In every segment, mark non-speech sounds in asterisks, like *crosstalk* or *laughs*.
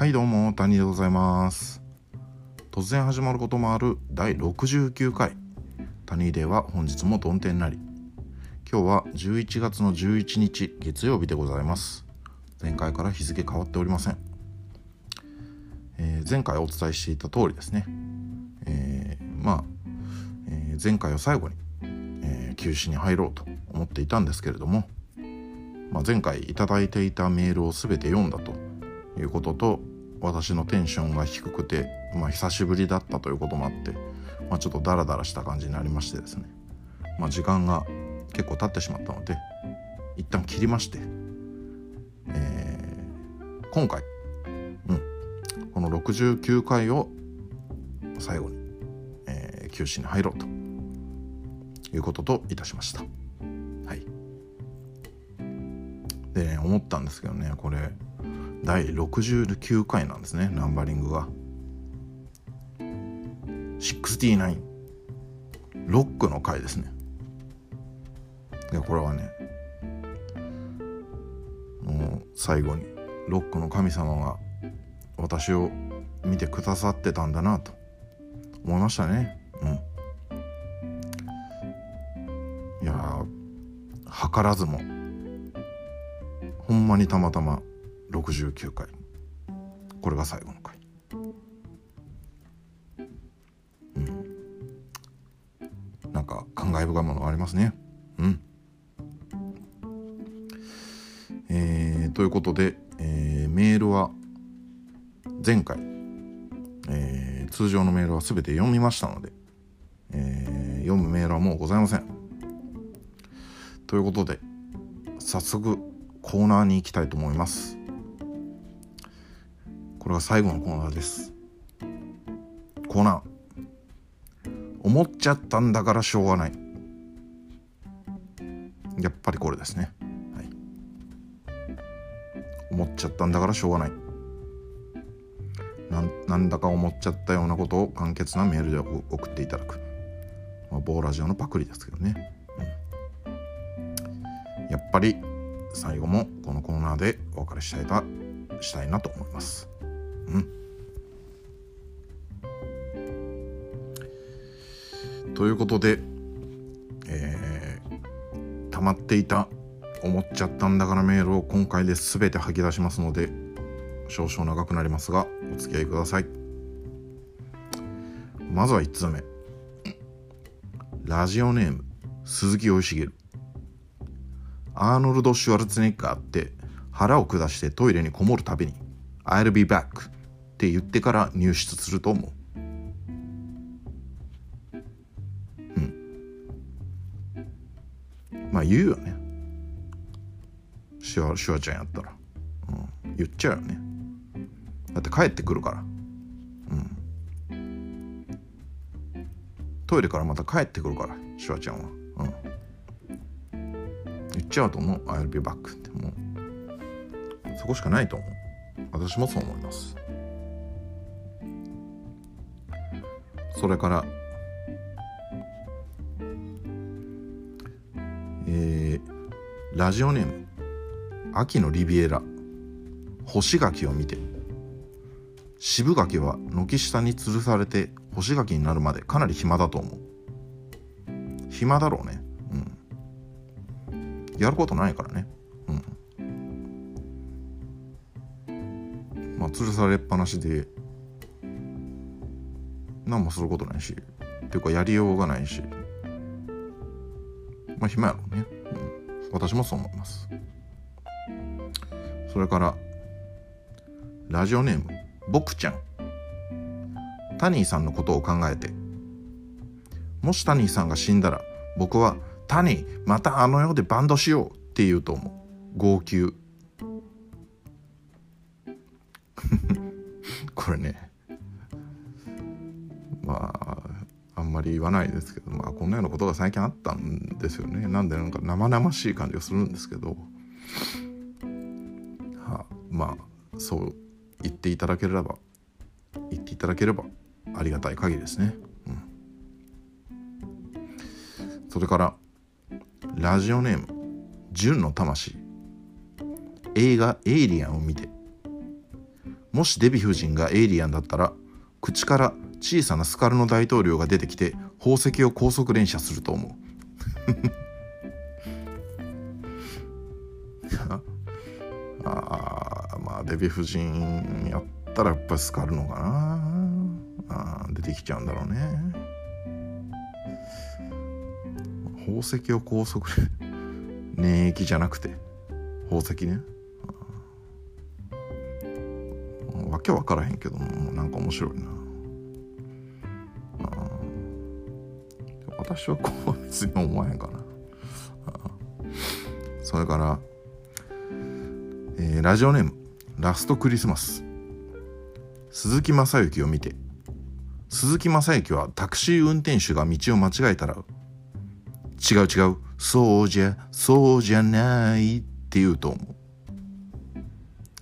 はいどうも谷でございます。突然始まることもある第69回。谷では本日も曇天なり。今日は11月の11日月曜日でございます。前回から日付変わっておりません、えー、前回お伝えしていた通りですね、えー、まあ、えー、前回を最後に、え休止に入ろうと思っていたんですけれども、まあ、前回頂いていたメールを全て読んだということと私のテンションが低くて、まあ、久しぶりだったということもあって、まあ、ちょっとダラダラした感じになりましてですね、まあ、時間が結構経ってしまったので一旦切りまして、えー、今回、うん、この69回を最後に、えー、休止に入ろうということといたしました。はい、で、ね、思ったんですけどねこれ第69回なんですねナンバリングが。69ロックの回ですね。いやこれはねもう最後にロックの神様が私を見てくださってたんだなと思いましたね。うん。いや図らずもほんまにたまたま69回。これが最後の回。うん。なんか感慨深いものがありますね。うん。えー、ということで、えー、メールは前回、えー、通常のメールは全て読みましたので、えー、読むメールはもうございません。ということで早速コーナーに行きたいと思います。れが最後のコーナーです。コーナー。思っちゃったんだからしょうがない。やっぱりこれですね、はい、思っちゃったんだからしょうがない。なんだか思っちゃったようなことを簡潔なメールで送っていただく、まあ、ボーラジオのパクリですけどね、うん、やっぱり最後もこのコーナーでお別れしたいたしたいなと思います。うん、ということで、えー、溜まっていた思っちゃったんだからメールを今回で全て吐き出しますので少々長くなりますがお付き合いください。まずは1通目。ラジオネーム鈴木義茂。アーノルド・シュワルツネッガーって腹を下してトイレにこもるたびに「I'll be back」って言ってから入室すると思う。うん。まあ言うよね。シュワシュワちゃんやったら。うん。言っちゃうよね。だって帰ってくるから。うん。トイレからまた帰ってくるから、シュワちゃんは。うん。言っちゃうと思う。I'll be back ってもう。そこしかないと思う。私もそう思います。それからえー、ラジオネーム秋のリビエラ。干し柿を見て渋柿は軒下に吊るされて干し柿になるまでかなり暇だと思う。暇だろうね。うん。やることないからね。うん。まあ吊るされっぱなしで何もすることないしっていうかやりようがないし。まあ暇やろうね、うん、私もそう思います。それからラジオネームぼくちゃん。タニーさんのことを考えてもしタニーさんが死んだら僕は「タニーまたあの世でバンドしよう」って言うと思う。号泣。まああんまり言わないですけどまあこんなようなことが最近あったんですよね。なんでなんか生々しい感じがするんですけど、は、まあそう言っていただければ言っていただければありがたい限りですね、うん、それからラジオネーム純の魂。映画「エイリアン」を見て。もしデヴィ夫人がエイリアンだったら口から小さなスカルの大統領が出てきて宝石を高速連射すると思う。*laughs* ああまあデヴィ夫人やったらやっぱりスカルのかな。あ出てきちゃうんだろうね。宝石を高速で粘液じゃなくて宝石ね。わけわからへんけどもなんか面白いな。私はこう別に思わへんかな。それから、えー、ラジオネームラストクリスマス。鈴木雅之を見て鈴木雅之はタクシー運転手が道を間違えたら違う違うそうじゃそうじゃないって言うと思う。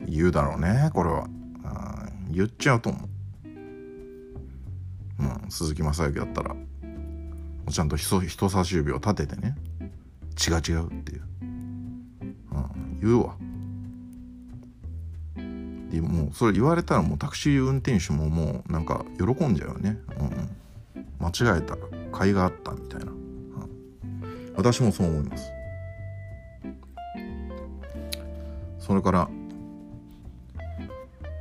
言うだろうねこれは。言っちゃうと思う。うん鈴木雅之だったら。ちゃんと人差し指を立ててね違う違うっていう、うん、言うわ。でもうそれ言われたらもうタクシー運転手ももうなんか喜んじゃうよね、うん、間違えた甲斐があったみたいな、うん、私もそう思います。それから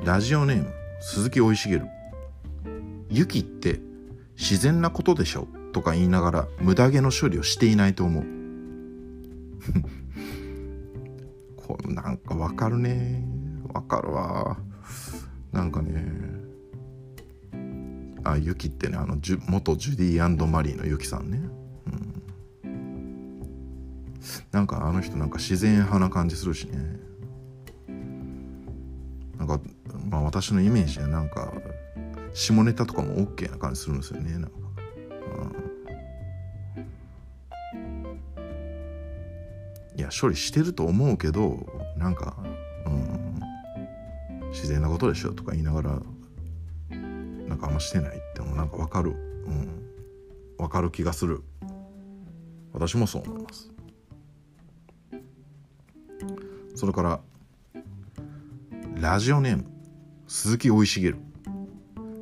ラジオネーム鈴木生い茂。雪って自然なことでしょ？うとか言いながら無駄毛の処理をしていないと思う。*laughs* これなんかわかるね。わかるわ。なんかねあユキってねあのジュ元ジュディマリーのユキさんね、うん、なんかあの人なんか自然派な感じするしね。なんかまあ私のイメージでなんか下ネタとかも OK な感じするんですよね。なんか、や処理してると思うけどなんか、うん、自然なことでしょとか言いながらなんかあんましてないってもなんか分かる、うん、分かる気がする。私もそう思います。それからラジオネーム鈴木生い茂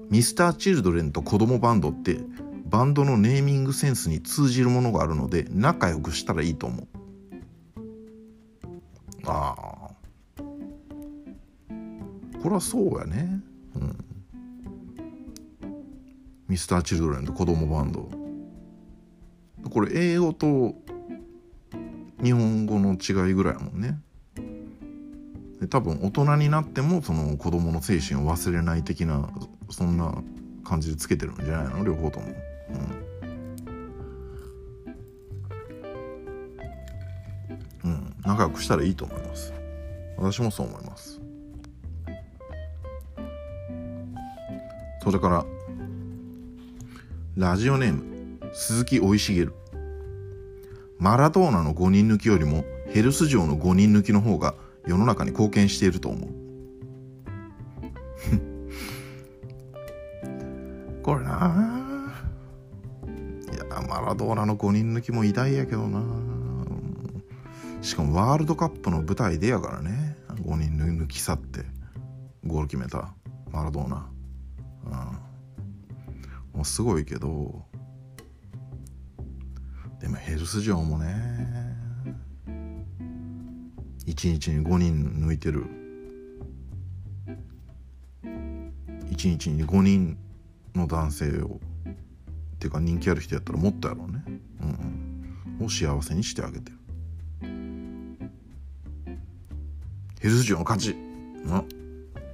ミスターチルドレンと子供バンドってバンドのネーミングセンスに通じるものがあるので仲良くしたらいいと思う。これはそうやね。うん。ミスターチルドレンと子供バンド。これ英語と日本語の違いぐらいやもんね。で多分大人になってもその子供の精神を忘れない的なそんな感じでつけてるんじゃないの？両方とも。うん、うん、仲良くしたらいいと思います。私もそう思います。それからラジオネーム鈴木生い茂マラドーナの5人抜きよりもヘルス城の5人抜きの方が世の中に貢献していると思う。*laughs* これないやマラドーナの5人抜きも偉大やけどなしかもワールドカップの舞台でやからね。5人抜き去ってゴール決めたマラドーナ。うん。もうすごいけどでもヘルス城もね1日に5人抜いてる。1日に5人の男性をっていうか人気ある人やったらもっとやろうね、うん、を幸せにしてあげてる。ヘルス城の勝ちな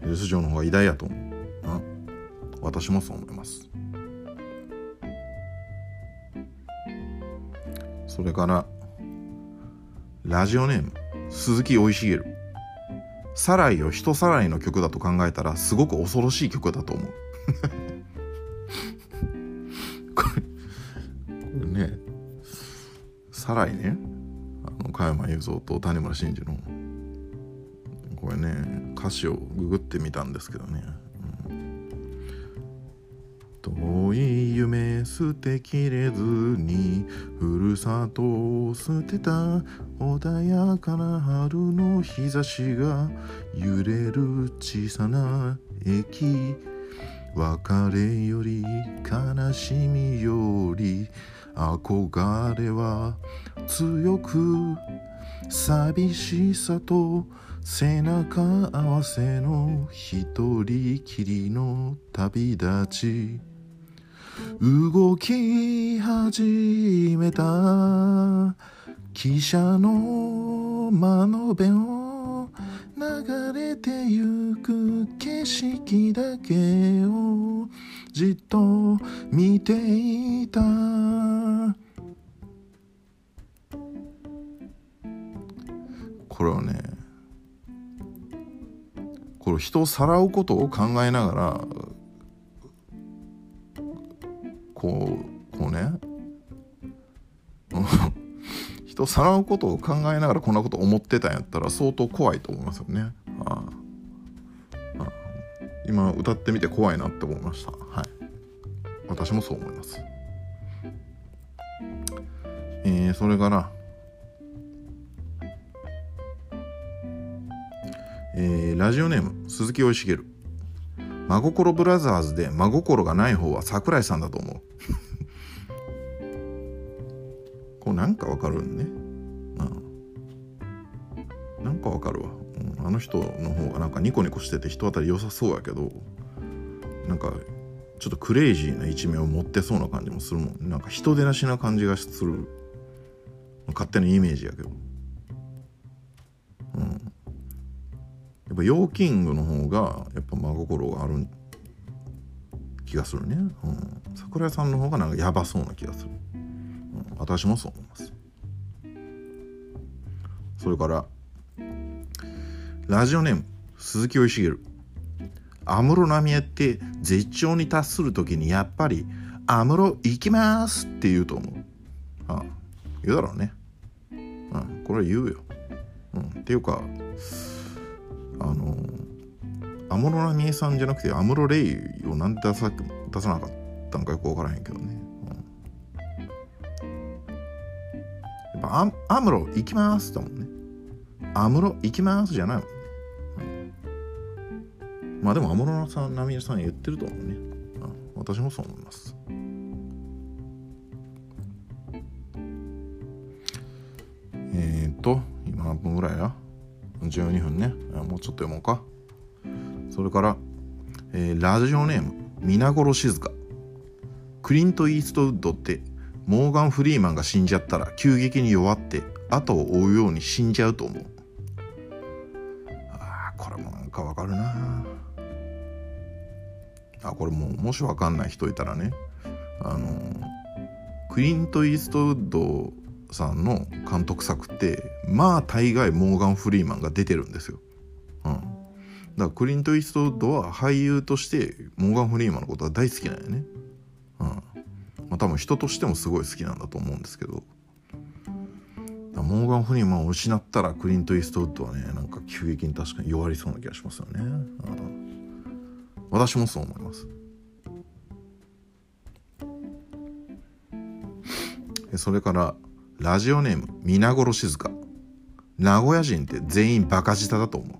ヘルス城の方が偉大やと思う。私もそう思います。それからラジオネーム鈴木生い茂サライを人さらいの曲だと考えたらすごく恐ろしい曲だと思う。*laughs* これこれねサライね。あの加山雄三と谷村新司のこれね歌詞をググってみたんですけどね、捨てきれずにふるさとを捨てた穏やかな春の日差しが揺れる小さな駅。別れより悲しみより憧れは強く寂しさと背中合わせの一人きりの旅立ち。動き始めた汽車の窓辺を流れてゆく景色だけをじっと見ていた。これはねこれ人をさらうことを考えながらこうこうね *laughs* 人をさらうことを考えながらこんなこと思ってたんやったら相当怖いと思いますよね。ああ今歌ってみて怖いなって思いました。はい。私もそう思います。えー、それからえー、ラジオネーム鈴木おいしげる真心ブラザーズで真心がない方は桜井さんだと思う。*laughs* こうなんかわかるんね。うんなんかわかるわ、うん、あの人の方がなんかニコニコしてて人当たり良さそうやけどなんかちょっとクレイジーな一面を持ってそうな感じもするもんなんか人でなしな感じがする。勝手なイメージやけど。やっぱヨーキングの方がやっぱ真心がある気がするね、うん、桜井さんの方がなんかヤバそうな気がする、うん、私もそう思います。それからラジオネーム鈴木おいしげる安室奈美恵って絶頂に達する時にやっぱり「安室行きます」って言うと思う。ああ言うだろうね。うん。これは言うよ、うん、っていうかあの安室奈美恵さんじゃなくて安室レイをなんで出さ出さなかったのかよく分からへんけどね、うん、やっぱ「アムロ行きます」だもんね「アムロ行きます」じゃないもんね、うん、まあでも安室奈美恵さん言ってると思うね、うん、私もそう思います。えっ、と今何分ぐらいや？12分ね。もうちょっと読もうか。それから、えー、ラジオネーム皆殺静香クリント・イーストウッドってモーガン・フリーマンが死んじゃったら急激に弱って後を追うように死んじゃうと思う。あこれもなんかわかるな。あこれももしわかんない人いたらね。あのクリント・イーストウッドさんの監督作ってまあ大概モーガン・フリーマンが出てるんですよ。うん、だからクリント・イーストウッドは俳優としてモーガン・フリーマンのことが大好きなんよね。うんまあ、多分人としてもすごい好きなんだと思うんですけどモーガン・フリーマンを失ったらクリント・イーストウッドはねなんか急激に確かに弱りそうな気がしますよね。うん、私もそう思います。それからラジオネーム皆殺静香名古屋人って全員バカ舌だと思う。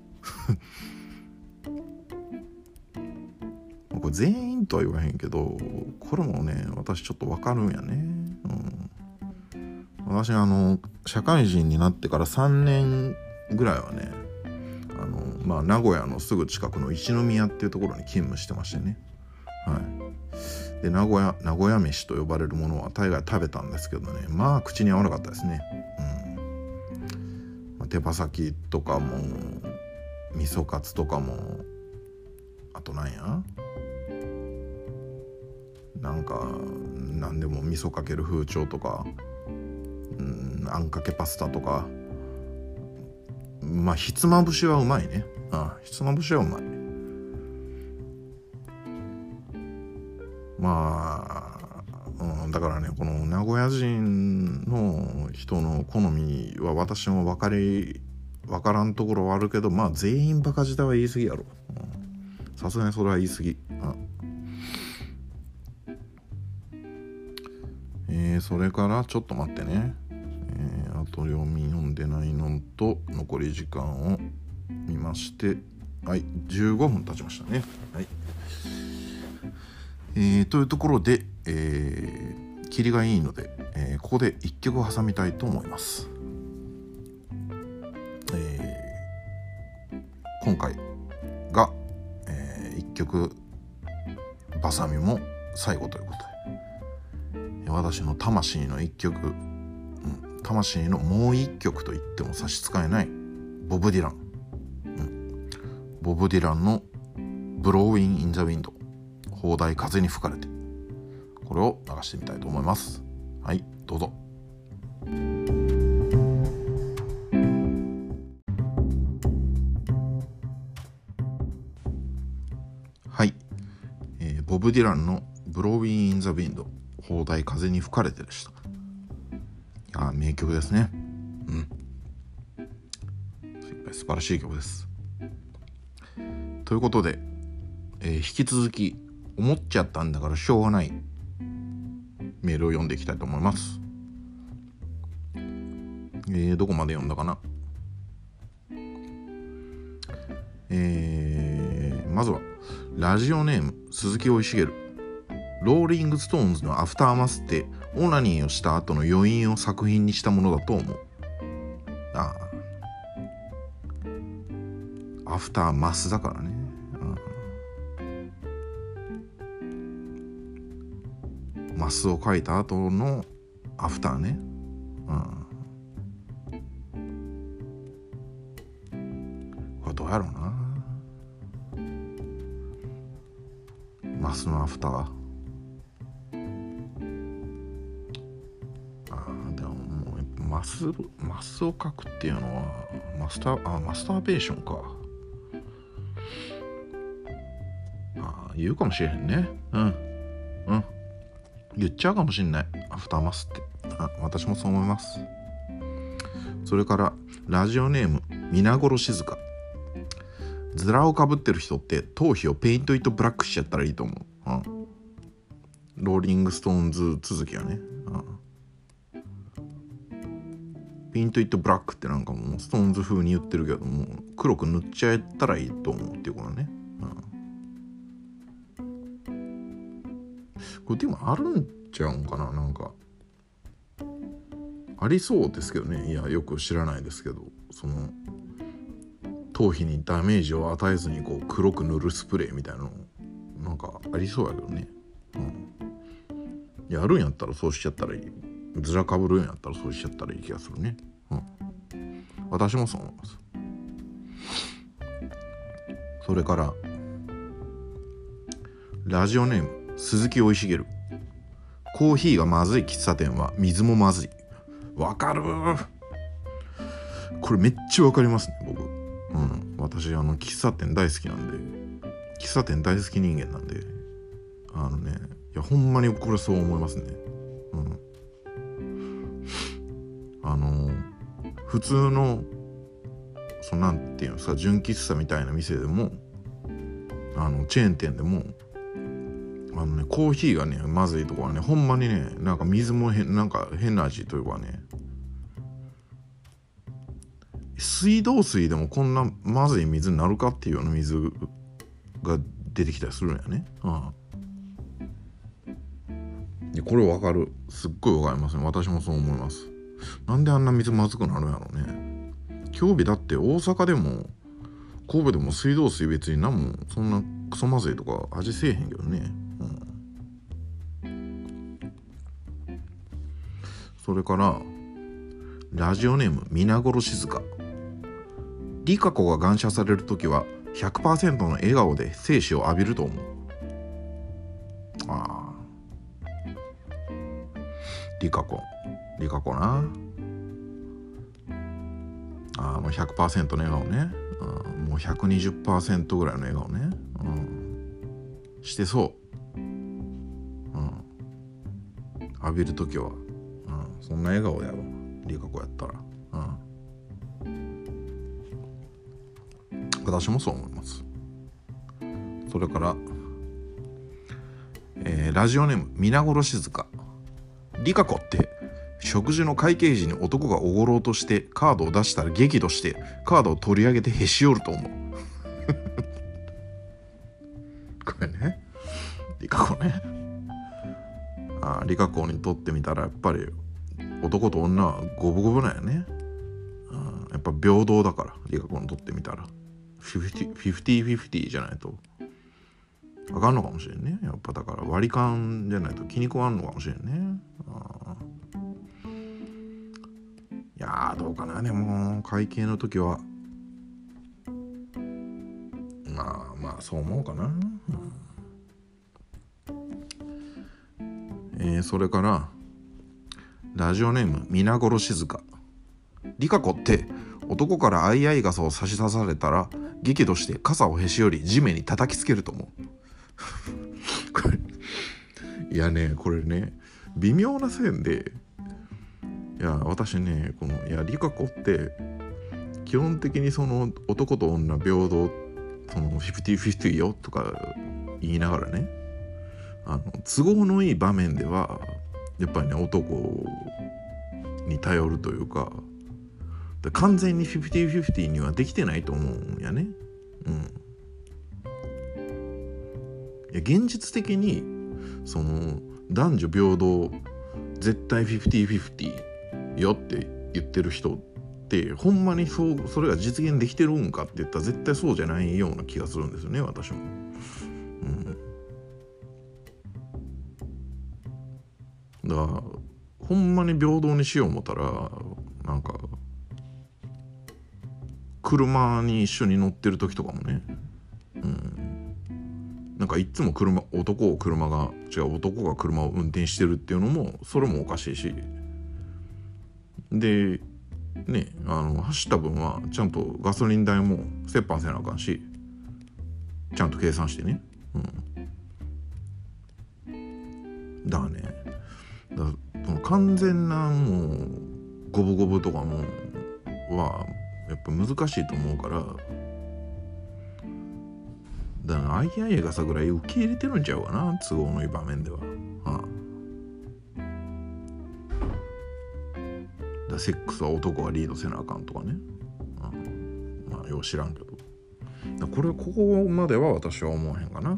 これ全員とは言わへんけどこれもね私ちょっと分かるんやね、うん、私あの社会人になってから3年ぐらいはねあのまあ名古屋のすぐ近くの一宮っていうところに勤務してましてね。はい。で名古屋名古屋飯と呼ばれるものは大概食べたんですけどねまあ口に合わなかったですね、手羽先とかも味噌カツとかもあとなんや？なんか何でも味噌かける風潮とか、うん、あんかけパスタとか。まあひつまぶしはうまいね。あひつまぶしはうまい。まあ、だからねこの名古屋人の人の好みは私も分かり分からんところはあるけどまあ全員バカ舌は言い過ぎやろ。さすがにそれは言い過ぎ。あえー、それからちょっと待ってね、えー、あと読み読んでないのと残り時間を見ましてはい15分経ちましたね。はい。えー、というところで、えー、霧がいいので、えー、ここで1曲挟みたいと思います、えー、今回が、えー、1曲バサミも最後ということで。私の魂の1曲、うん、魂のもう1曲と言っても差し支えないボブ・ディラン、うん、ボブ・ディランの「 Blowin' in the Wind」砲台風に吹かれて。これを流してみたいと思います。はいどうぞ。はい、えー、ボブ・ディランの「ブローウィン・イン・ザ・ウィンド」砲台風に吹かれてでした。あ名曲ですね。うん素晴らしい曲です。ということで、えー、引き続き思っちゃったんだからしょうがない。メールを読んでいきたいと思います。えー、どこまで読んだかな。えー、まずはラジオネーム鈴木生茂ローリング・ストーンズの Aftermath ってオナニーをした後の余韻を作品にしたものだと思う。ああアフターマスだからね。マスを書いた後のアフターね。うん。これどうやろうな。マスのアフター。でもマスマスをかくっていうのはマスターあマスターベーションか。あ言うかもしれへんね。うん。言っちゃうかもしんない。 Aftermath って。あ私もそう思います。それからラジオネーム皆殺静かズラをかぶってる人って頭皮を Paint It Black しちゃったらいいと思う、うん、ローリングストーンズ続きはね、うん、 Paint It Black ってなんかもうストーンズ風に言ってるけども黒く塗っちゃったらいいと思うっていうことね。これでもあるんちゃうんかななんか。ありそうですけどね。いやよく知らないですけど。その頭皮にダメージを与えずにこう黒く塗るスプレーみたいなのなんかありそうやけどね。うん。やるんやったらそうしちゃったらいい。ずらかぶるんやったらそうしちゃったらいい気がするね。うん。私もそう思います。それからラジオネーム。鈴木生茂コーヒーがまずい喫茶店は水もまずい。わかる。これめっちゃわかりますね僕。うん。私あの喫茶店大好きなんで。喫茶店大好き人間なんで。あのねいやほんまにこれそう思いますね。うん。あの普通のそのなんていうのさ純喫茶みたいな店でもあのチェーン店でもあのねコーヒーがねまずいとこはねほんまにねなんか水もへなんか変な味というかね水道水でもこんなまずい水になるかっていうような水が出てきたりするんやね。うん、でこれわかるすっごいわかりますね私もそう思います。なんであんな水まずくなるんやろうね。今日日だって大阪でも神戸でも水道水別に何もそんなクソまずいとか味せえへんけどね。それからラジオネーム皆殺静かリカ子が感謝される時は100%の笑顔で生死を浴びると思う。ああ。リカ子。リカ子な。あの100%の笑顔ね、うん、もう120%ぐらいの笑顔ね、うん、してそう、うん、浴びる時は。そんな笑顔やろ。リカ子やったら。うん。私もそう思います。それからえー、ラジオネーム皆殺静かリカ子って食事の会計時に男がおごろうとしてカードを出したら激怒してカードを取り上げてへし折ると思う。*laughs* これね。リカ子ね。あリカ子にとってみたらやっぱり男と女は五分五分なんやね。やっぱ平等だからリカ子にとってみたら。フィフティフィフティフィフティじゃないと。あかんのかもしれんね。やっぱだから割り勘じゃないと気に食わんのかもしれんね。いやどうかな。でも会計の時は。まあまあそう思うかな、うん、えー、それからラジオネーム皆殺静香リカ子って男から相合い傘を差し出されたら激怒して傘をへし折り地面に叩きつけると思う。*laughs* これいやねこれね微妙な線でいや私ねこのいやリカ子って基本的にその男と女平等その50-50よとか言いながらねあの都合のいい場面ではやっぱりね男に頼るというか完全に50-50にはできてないと思うんやね。うん。いや現実的にその男女平等絶対50-50よって言ってる人ってほんまにそうそれが実現できてるんかって言ったら絶対そうじゃないような気がするんですよね私も。だからほんまに平等にしよう思ったらなんか車に一緒に乗ってる時とかもね、うん、なんかいつも車男を車が違う男が車を運転してるっていうのもそれもおかしいし。でねあの走った分はちゃんとガソリン代も折半せなあかんしちゃんと計算してね、うん、だからね完全なもう五分五分とかもはやっぱ難しいと思うからだから相手相がさぐらい受け入れてるんちゃうかな都合のいい場面では。あ、だセックスは男がリードせなあかんとかね。あまあよう知らんけど。これここまでは私は思わへんかな。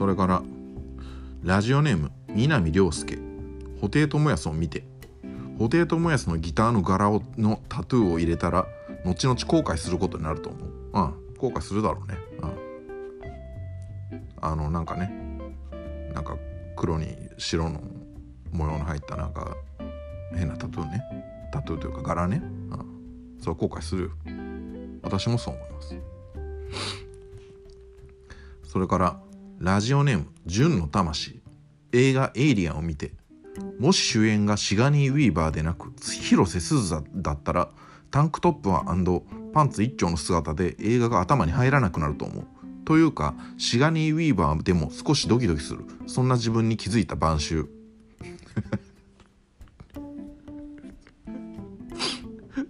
それからラジオネーム南良介。布袋寅泰を見て。布袋寅泰のギターの柄をのタトゥーを入れたら後々後悔することになると思う。ああ後悔するだろうね。あ。あのなんかね。なんか黒に白の模様の入ったなんか変なタトゥーね。タトゥーというか柄ね。ああ。それ後悔する私もそう思います。それからラジオネーム純の魂。映画「エイリアン」を見てもし主演がシガニー・ウィーバーでなく広瀬すずだったらタンクトップはパンツ一丁の姿で映画が頭に入らなくなると思う。というかシガニー・ウィーバーでも少しドキドキする。そんな自分に気づいた晩秋。*laughs*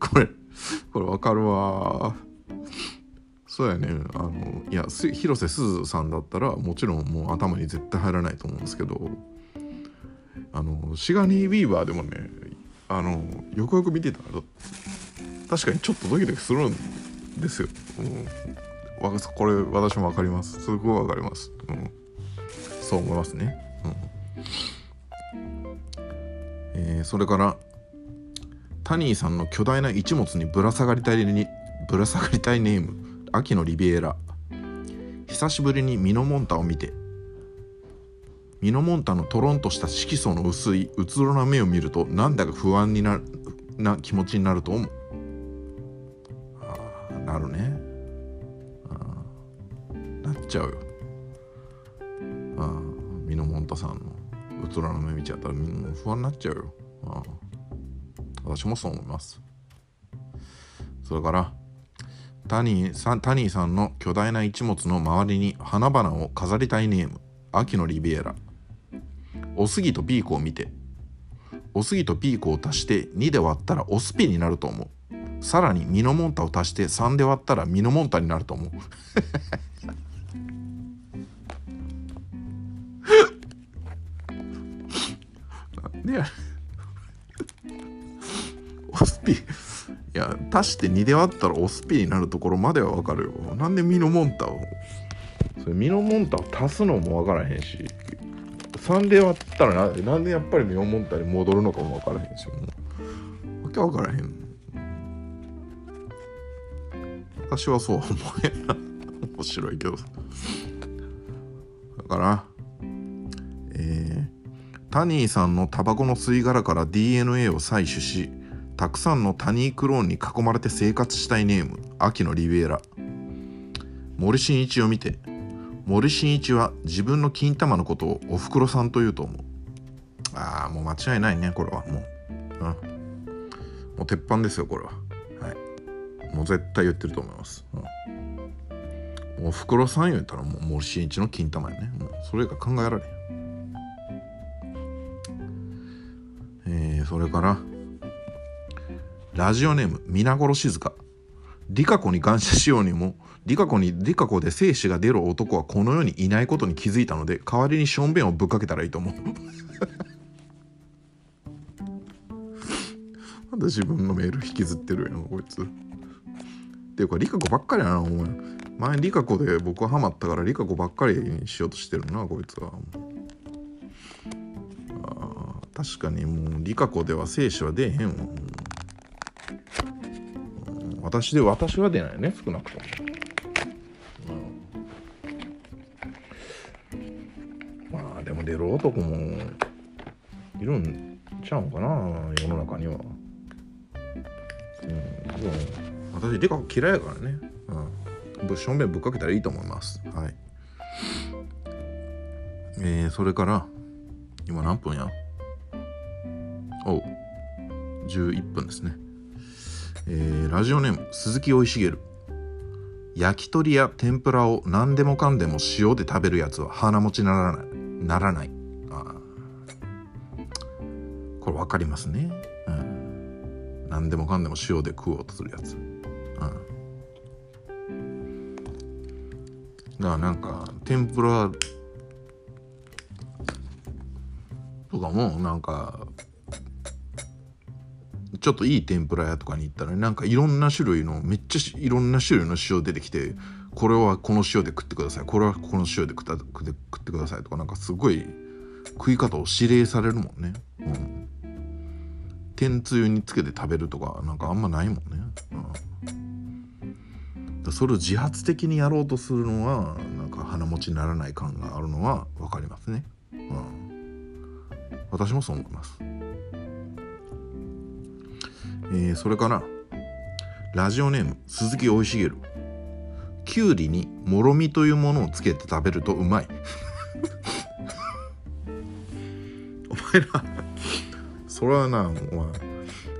これこれわかるわそうやね。あのいや広瀬すずさんだったらもちろんもう頭に絶対入らないと思うんですけどあのシガニー・ウィーバーでもねあのよくよく見てたら確かにちょっとドキドキするんですよ、うん、これ私も分かります。すごい分かります、うん、そう思いますね、うん。えー、それからタニーさんの巨大な一物にぶら下がりたいにぶら下がりたいネーム。秋のリビエラ。久しぶりにミノモンタを見て。ミノモンタのトロンとした色素の薄いうつろな目を見るとなんだか不安になな気持ちになると思う。あなるね。なっちゃうよ。あミノモンタさんのうつろな目見ちゃったら不安になっちゃうよ。あ私もそう思います。それからタニーさんタニーさんの巨大な一物の周りに花々を飾りたいネーム秋のリビエラ。おすぎとピークを見ておすぎとピークを足して2で割ったらオスピになると思う。さらにミノモンタを足して3で割ったらミノモンタになると思う。*laughs* ねや *laughs* オスピいや足して2で割ったらオスピになるところまではわかるよ。なんでミノモンタを？それミノモンタを足すのもわからへんし。3で割ったらななんでやっぱりミノモンタに戻るのかもわからへんし。わけわからへん。私はそうは思えんな面白いけど。だからえー、タニーさんのタバコの吸い殻から DNA を採取したくさんのタニークローンに囲まれて生活したいネーム秋のリベラ。森進一を見て森進一は自分の金玉のことをおふくろさんと言うと思う。ああもう間違いないねこれは。もう、うん、もう鉄板ですよこれは。はい。もう絶対言ってると思います、うん、おふくろさん言ったらもう森進一の金玉やね。もうそれが考えられん。えー、それからラジオネーム皆殺し静香リカ子に感謝しようにもリカ子にリカ子で精子が出る男はこの世にいないことに気づいたので代わりにしょんべんをぶっかけたらいいと思う。*laughs* なんで自分のメール引きずってるやんこいつ。っていうかリカ子ばっかりやなお前。前リカ子で僕はハマったからリカ子ばっかりにしようとしてるなこいつは。あ確かにもうリカ子では精子は出えへんわ私で私は出ないね少なくとも、うん、まあでも出る男もいるんちゃうんかな世の中には。うんでも私理科嫌いやからね。うん。正面ぶっかけたらいいと思います。はい。えー、それから今何分や？おう。11分ですね。えー、ラジオネーム鈴木生い茂焼き鳥や天ぷらを何でもかんでも塩で食べるやつは鼻持ちならない。ならない。あこれ分かりますね、うん、何でもかんでも塩で食おうとするやつ、うん、だからなんか天ぷらとかもなんかちょっといい天ぷら屋とかに行ったらなんかいろんな種類のめっちゃいろんな種類の塩出てきてこれはこの塩で食ってくださいこれはこの塩で食った食ってくださいとかなんかすごい食い方を指令されるもんね。うん。天つゆにつけて食べるとかなんかあんまないもんね。うん。それを自発的にやろうとするのはなんか鼻持ちにならない感があるのは分かりますね。うん。私もそう思います。えー、それからラジオネーム鈴木生い茂きゅうりにもろみというものをつけて食べるとうまい。*laughs* お前らそれはなお前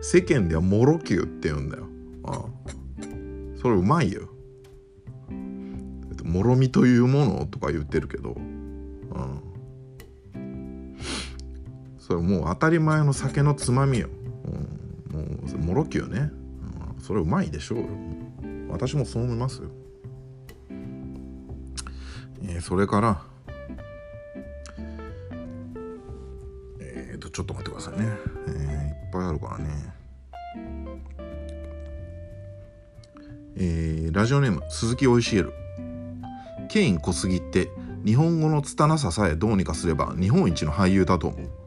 世間ではもろきゅうって言うんだよ。ああ。それうまいよ。もろみというものとか言ってるけど、うん、それもう当たり前の酒のつまみよ。もろきゅうね、うん、それうまいでしょう。よ私もそう思いますよ、えー、それからえっ、ー、とちょっと待ってくださいね、えー、いっぱいあるからね。えー、ラジオネーム鈴木おいしえるケイン小杉って日本語の拙ささえどうにかすれば日本一の俳優だと思う。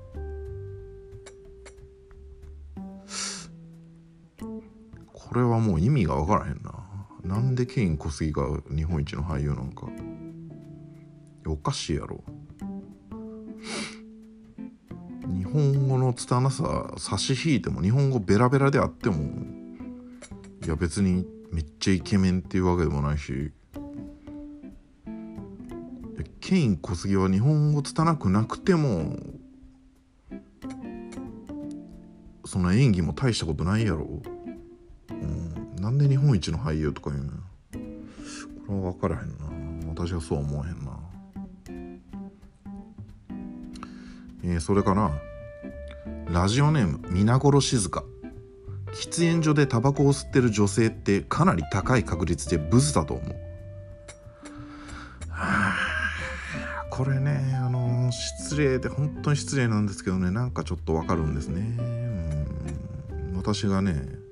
これはもう意味が分からへんな。なんでケイン小杉が日本一の俳優なんか。おかしいやろ。日本語の拙さ差し引いても日本語ベラベラであってもいや別にめっちゃイケメンっていうわけでもないし。ケイン小杉は日本語拙くなくてもその演技も大したことないやろ。なんで日本一の俳優とか言うのこれは分からへんな。私はそう思わへんな。えー、それからラジオネーム皆殺静香喫煙所でタバコを吸ってる女性ってかなり高い確率でブスだと思う。これねあの失失礼で本当に失礼なんですけどねなんかちょっとわかるんですね。うん。私がね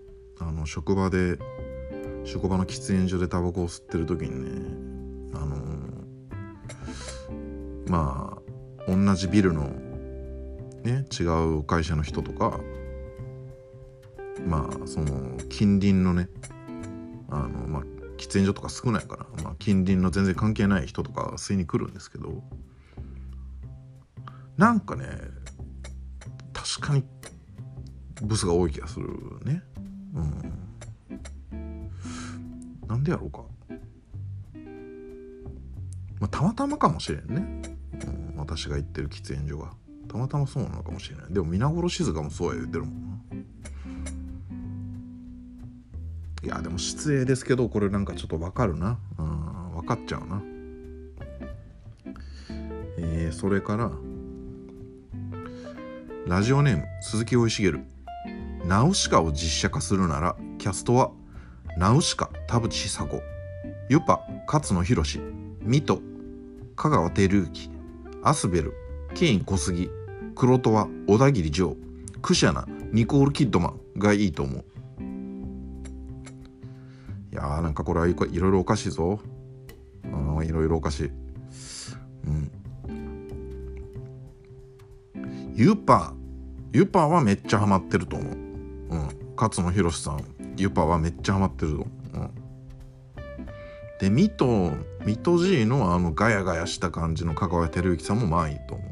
の職場で職場の喫煙所でタバコを吸ってる時にねあのまあ同じビルのね違う会社の人とかまあその近隣のねあのまあ喫煙所とか少ないから、まあ、近隣の全然関係ない人とか吸いに来るんですけどなんかね確かにブスが多い気がするね。うん。なんでやろうか。まあたまたまかもしれんね、うん、私が行ってる喫煙所が。たまたまそうなのかもしれない。でも皆殺静香もそうや言ってるもんな。いやでも失礼ですけどこれなんかちょっとわかるな。うん分かっちゃうな。えー、それからラジオネーム鈴木生い茂ナウシカを実写化するならキャストはナウシカ田淵久子ユパ勝野博ミト香川照之アスベルケイン小杉黒戸は小田切城クシャナニコール・キッドマンがいいと思う。いやーなんかこれはいろいろおかしいぞ。いろいろおかしい。うん。ユパユーパーはめっちゃハマってると思う。勝野博さんユパはめっちゃハマってると思う、ん、でミトミト G のあのガヤガヤした感じの香川照之さんもまあいいと思う。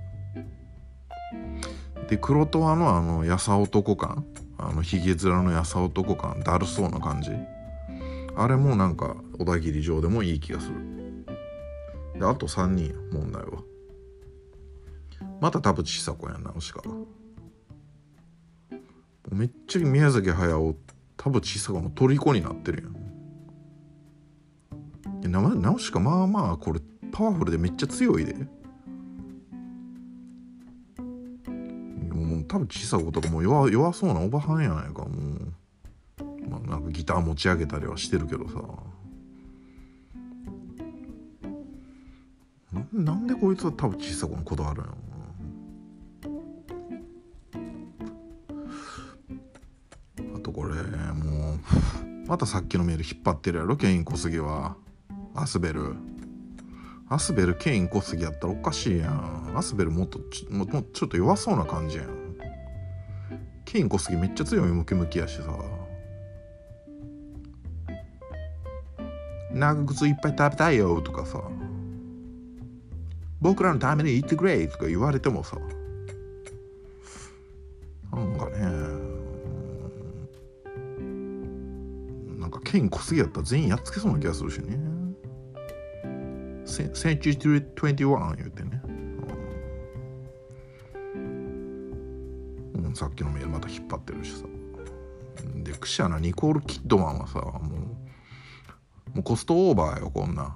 で黒とはのあのやさ男感あのひげ面のやさ男感だるそうな感じ。あれもなんか小田切城でもいい気がする。であと3人問題は。また田淵久子やんな牛川。めっちゃ宮崎駿田淵久子の虜になってるやん。名前直しかまあまあこれパワフルでめっちゃ強いで。もう田淵久子とかもう弱弱そうなおばはんやないかもう。まあ、なんかギター持ち上げたりはしてるけどさ。なんでこいつは多分小さくのこだわるんやあとこれもうまたさっきのメール引っ張ってるやろ？ケイン小杉は。アスベル。アスベルケイン小杉やったらおかしいやん。アスベルもっとちももちょっと弱そうな感じやん。ケイン小杉めっちゃ強い。ムキムキやしさ。長靴いっぱい食べたいよとかさ。僕らのために言ってくれとか言われてもさ。剣濃すぎやった。ら全員やっつけそうな気がするしね。センチュリー21言うてね、うん、さっきのメールまた引っ張ってるしさ。でクシャなニコール・キッドマンはさもうもうコストオーバーよこんな。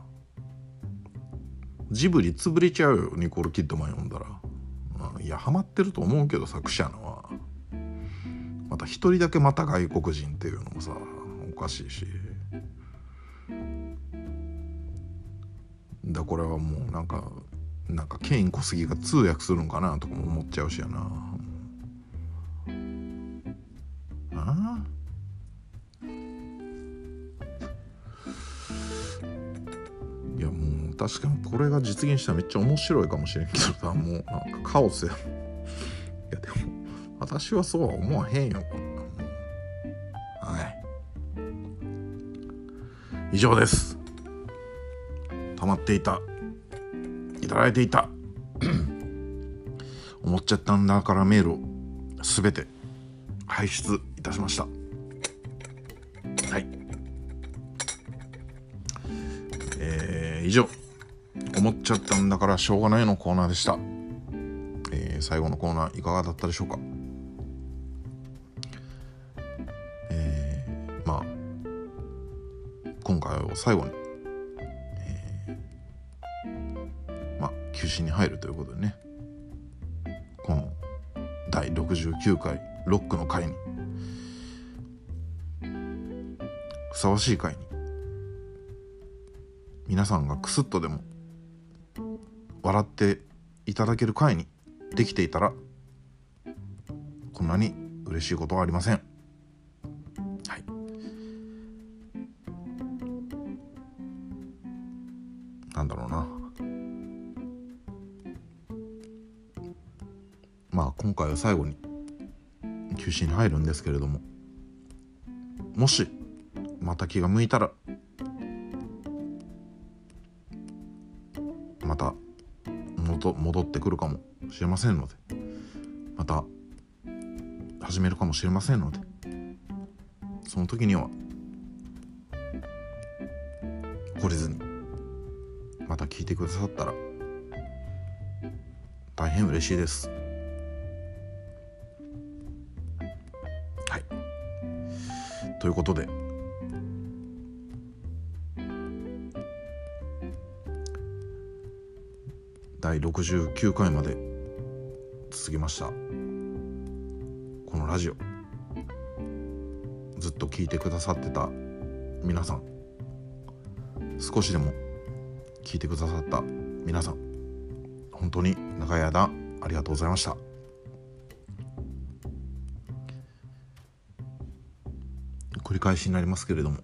ジブリ潰れちゃうよニコール・キッドマン読んだら、うん、いやハマってると思うけど作者のは。また一人だけまた外国人っていうのもさ。おかしいし。だこれはもうなんかなんかケイン小杉が通訳するんかなとかも思っちゃうしやな。ああ。確かにこれが実現したらめっちゃ面白いかもしれんけどさもうなんかカオスや。いやでも私はそうは思わへんよ。こ以上です。溜まっていた。いただいていた。*clears throat* 思っちゃったんだからメールを全て排出いたしました。はい。えー、以上。思っちゃったんだからしょうがないのコーナーでした、えー、最後のコーナーいかがだったでしょうか。最後に、えー、まあ休止に入るということでね。この第69回ロックの回にふさわしい回に皆さんがクスッとでも笑っていただける回にできていたらこんなに嬉しいことはありません。最後に休止に入るんですけれどももしまた気が向いたらまた戻ってくるかもしれませんのでまた始めるかもしれませんのでその時には懲りずにまた聞いてくださったら大変嬉しいです。ということで。第69回まで続きました。このラジオ。ずっと聞いてくださってた皆さん。少しでも。聞いてくださった皆さん。本当に長い間ありがとうございました。繰り返しになりますけれども。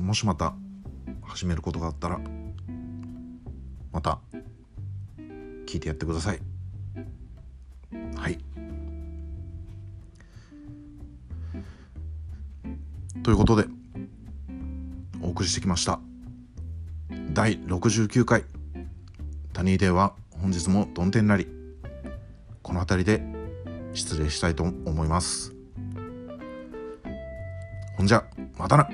もしまた始めることがあったらまた聞いてやってください。はい。ということでお送りしてきました。第69回「タニーデー」は本日もどん天なり。この辺りで失礼したいと思います。ほんじゃまたな。